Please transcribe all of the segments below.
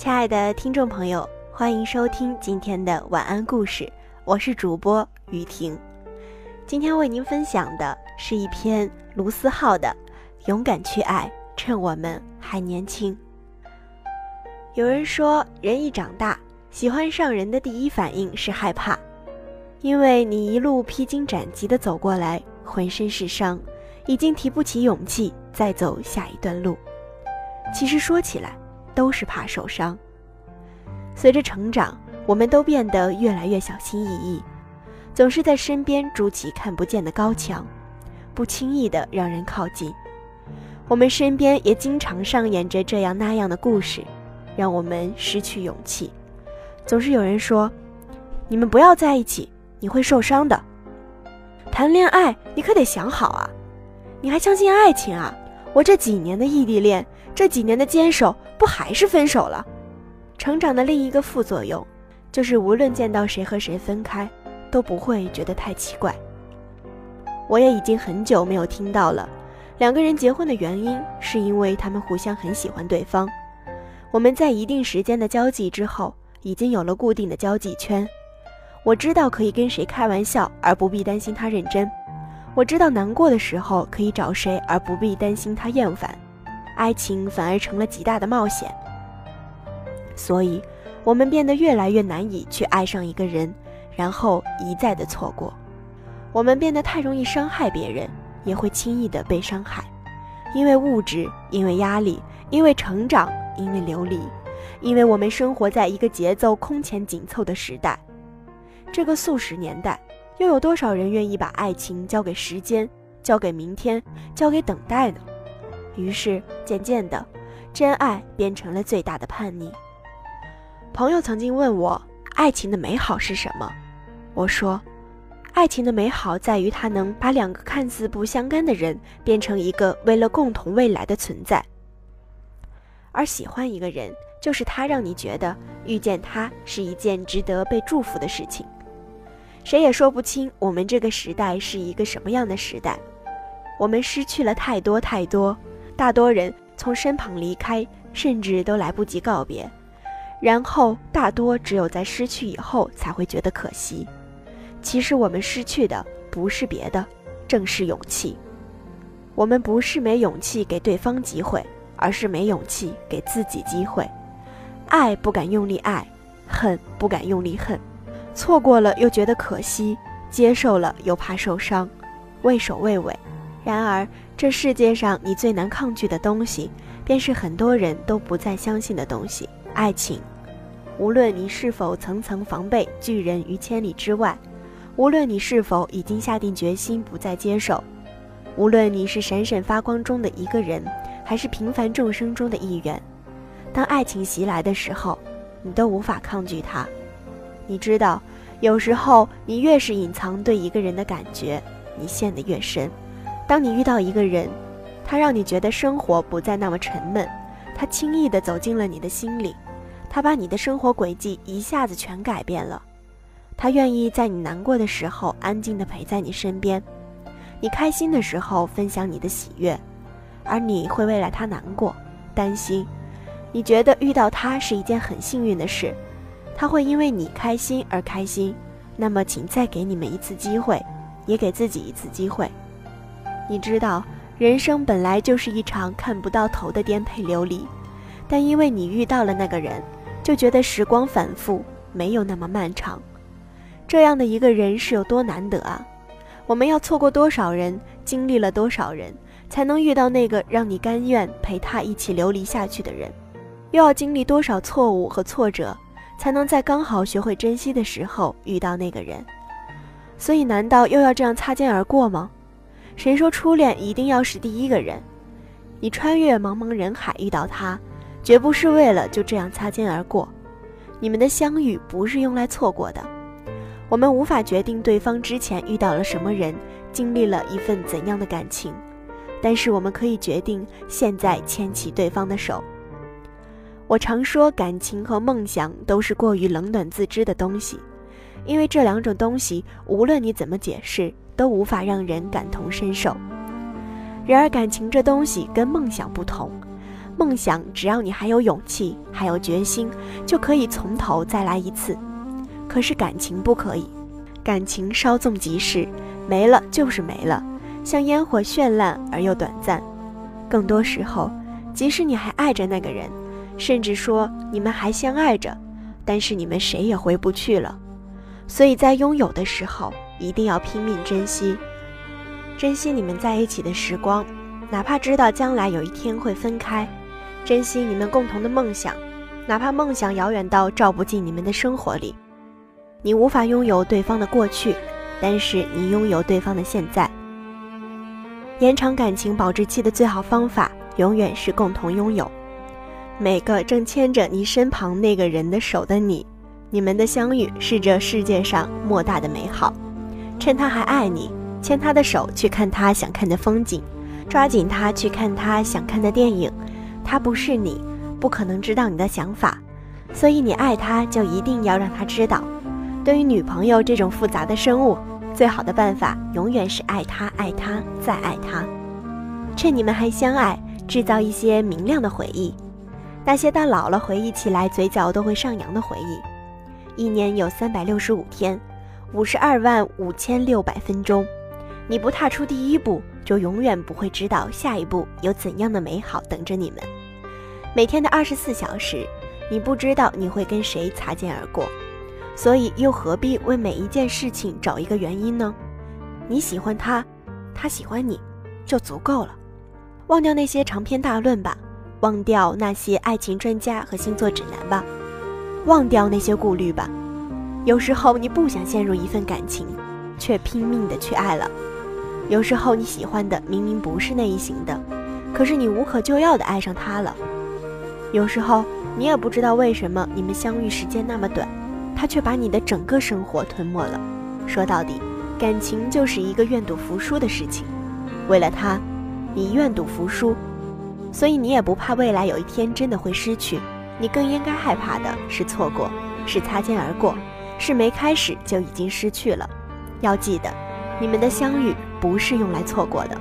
亲爱的听众朋友，欢迎收听今天的晚安故事，我是主播雨婷。今天为您分享的是一篇卢思浩的《勇敢去爱，趁我们还年轻》。有人说，人一长大，喜欢上人的第一反应是害怕，因为你一路披荆斩棘的走过来，浑身是伤，已经提不起勇气再走下一段路。其实说起来，都是怕受伤。随着成长，我们都变得越来越小心翼翼，总是在身边筑起看不见的高墙，不轻易的让人靠近。我们身边也经常上演着这样那样的故事，让我们失去勇气。总是有人说：“你们不要在一起，你会受伤的。”谈恋爱你可得想好啊！你还相信爱情啊？我这几年的异地恋。这几年的坚守，不还是分手了？成长的另一个副作用，就是无论见到谁和谁分开，都不会觉得太奇怪。我也已经很久没有听到了，两个人结婚的原因是因为他们互相很喜欢对方。我们在一定时间的交际之后，已经有了固定的交际圈。我知道可以跟谁开玩笑，而不必担心他认真；我知道难过的时候可以找谁，而不必担心他厌烦。爱情反而成了极大的冒险，所以，我们变得越来越难以去爱上一个人，然后一再的错过。我们变得太容易伤害别人，也会轻易的被伤害，因为物质，因为压力，因为成长，因为流离，因为我们生活在一个节奏空前紧凑的时代。这个速食年代，又有多少人愿意把爱情交给时间，交给明天，交给等待呢？于是，渐渐的，真爱变成了最大的叛逆。朋友曾经问我，爱情的美好是什么？我说，爱情的美好在于它能把两个看似不相干的人变成一个为了共同未来的存在。而喜欢一个人，就是他让你觉得遇见他是一件值得被祝福的事情。谁也说不清我们这个时代是一个什么样的时代，我们失去了太多太多。大多人从身旁离开，甚至都来不及告别，然后大多只有在失去以后才会觉得可惜。其实我们失去的不是别的，正是勇气。我们不是没勇气给对方机会，而是没勇气给自己机会。爱不敢用力爱，恨不敢用力恨，错过了又觉得可惜，接受了又怕受伤，畏首畏尾。然而。这世界上你最难抗拒的东西，便是很多人都不再相信的东西——爱情。无论你是否层层防备拒人于千里之外，无论你是否已经下定决心不再接受，无论你是闪闪发光中的一个人，还是平凡众生中的一员，当爱情袭来的时候，你都无法抗拒它。你知道，有时候你越是隐藏对一个人的感觉，你陷得越深。当你遇到一个人，他让你觉得生活不再那么沉闷，他轻易地走进了你的心里，他把你的生活轨迹一下子全改变了，他愿意在你难过的时候安静地陪在你身边，你开心的时候分享你的喜悦，而你会为了他难过、担心，你觉得遇到他是一件很幸运的事，他会因为你开心而开心，那么请再给你们一次机会，也给自己一次机会。你知道，人生本来就是一场看不到头的颠沛流离，但因为你遇到了那个人，就觉得时光反复，没有那么漫长。这样的一个人是有多难得啊！我们要错过多少人，经历了多少人，才能遇到那个让你甘愿陪他一起流离下去的人？又要经历多少错误和挫折，才能在刚好学会珍惜的时候遇到那个人？所以，难道又要这样擦肩而过吗？谁说初恋一定要是第一个人？你穿越茫茫人海遇到他，绝不是为了就这样擦肩而过。你们的相遇不是用来错过的。我们无法决定对方之前遇到了什么人，经历了一份怎样的感情，但是我们可以决定现在牵起对方的手。我常说，感情和梦想都是过于冷暖自知的东西，因为这两种东西，无论你怎么解释。都无法让人感同身受。然而，感情这东西跟梦想不同，梦想只要你还有勇气，还有决心，就可以从头再来一次。可是感情不可以，感情稍纵即逝，没了就是没了，像烟火绚烂而又短暂。更多时候，即使你还爱着那个人，甚至说你们还相爱着，但是你们谁也回不去了。所以在拥有的时候，一定要拼命珍惜，珍惜你们在一起的时光，哪怕知道将来有一天会分开；珍惜你们共同的梦想，哪怕梦想遥远到照不进你们的生活里。你无法拥有对方的过去，但是你拥有对方的现在。延长感情保质期的最好方法，永远是共同拥有。每个正牵着你身旁那个人的手的你。你们的相遇是这世界上莫大的美好，趁他还爱你，牵他的手去看他想看的风景，抓紧他去看他想看的电影。他不是你，不可能知道你的想法，所以你爱他就一定要让他知道。对于女朋友这种复杂的生物，最好的办法永远是爱他，爱他，再爱他。趁你们还相爱，制造一些明亮的回忆，那些到老了回忆起来嘴角都会上扬的回忆。一年有三百六十五天，五十二万五千六百分钟。你不踏出第一步，就永远不会知道下一步有怎样的美好等着你们。每天的二十四小时，你不知道你会跟谁擦肩而过，所以又何必为每一件事情找一个原因呢？你喜欢他，他喜欢你，就足够了。忘掉那些长篇大论吧，忘掉那些爱情专家和星座指南吧。忘掉那些顾虑吧。有时候你不想陷入一份感情，却拼命的去爱了；有时候你喜欢的明明不是那一型的，可是你无可救药的爱上他了；有时候你也不知道为什么你们相遇时间那么短，他却把你的整个生活吞没了。说到底，感情就是一个愿赌服输的事情。为了他，你愿赌服输，所以你也不怕未来有一天真的会失去。你更应该害怕的是错过，是擦肩而过，是没开始就已经失去了。要记得，你们的相遇不是用来错过的。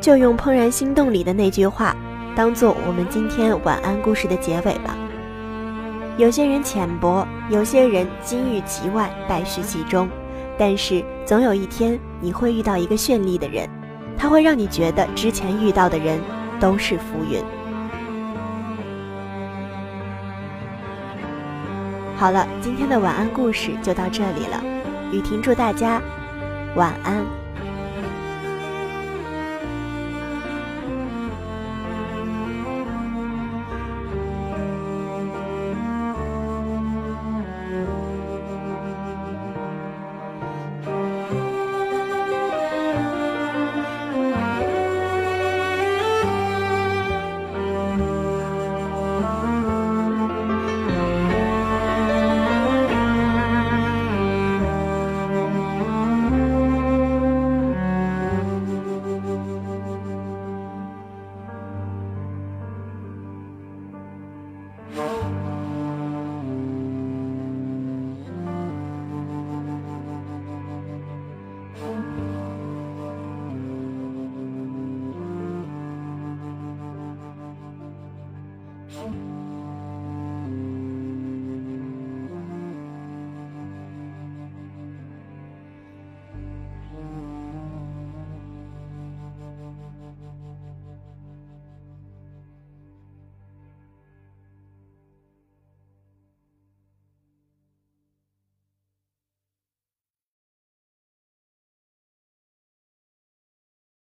就用《怦然心动》里的那句话，当做我们今天晚安故事的结尾吧。有些人浅薄，有些人金玉其外，败絮其中，但是总有一天你会遇到一个绚丽的人，它会让你觉得之前遇到的人都是浮云。好了，今天的晚安故事就到这里了。雨婷祝大家晚安。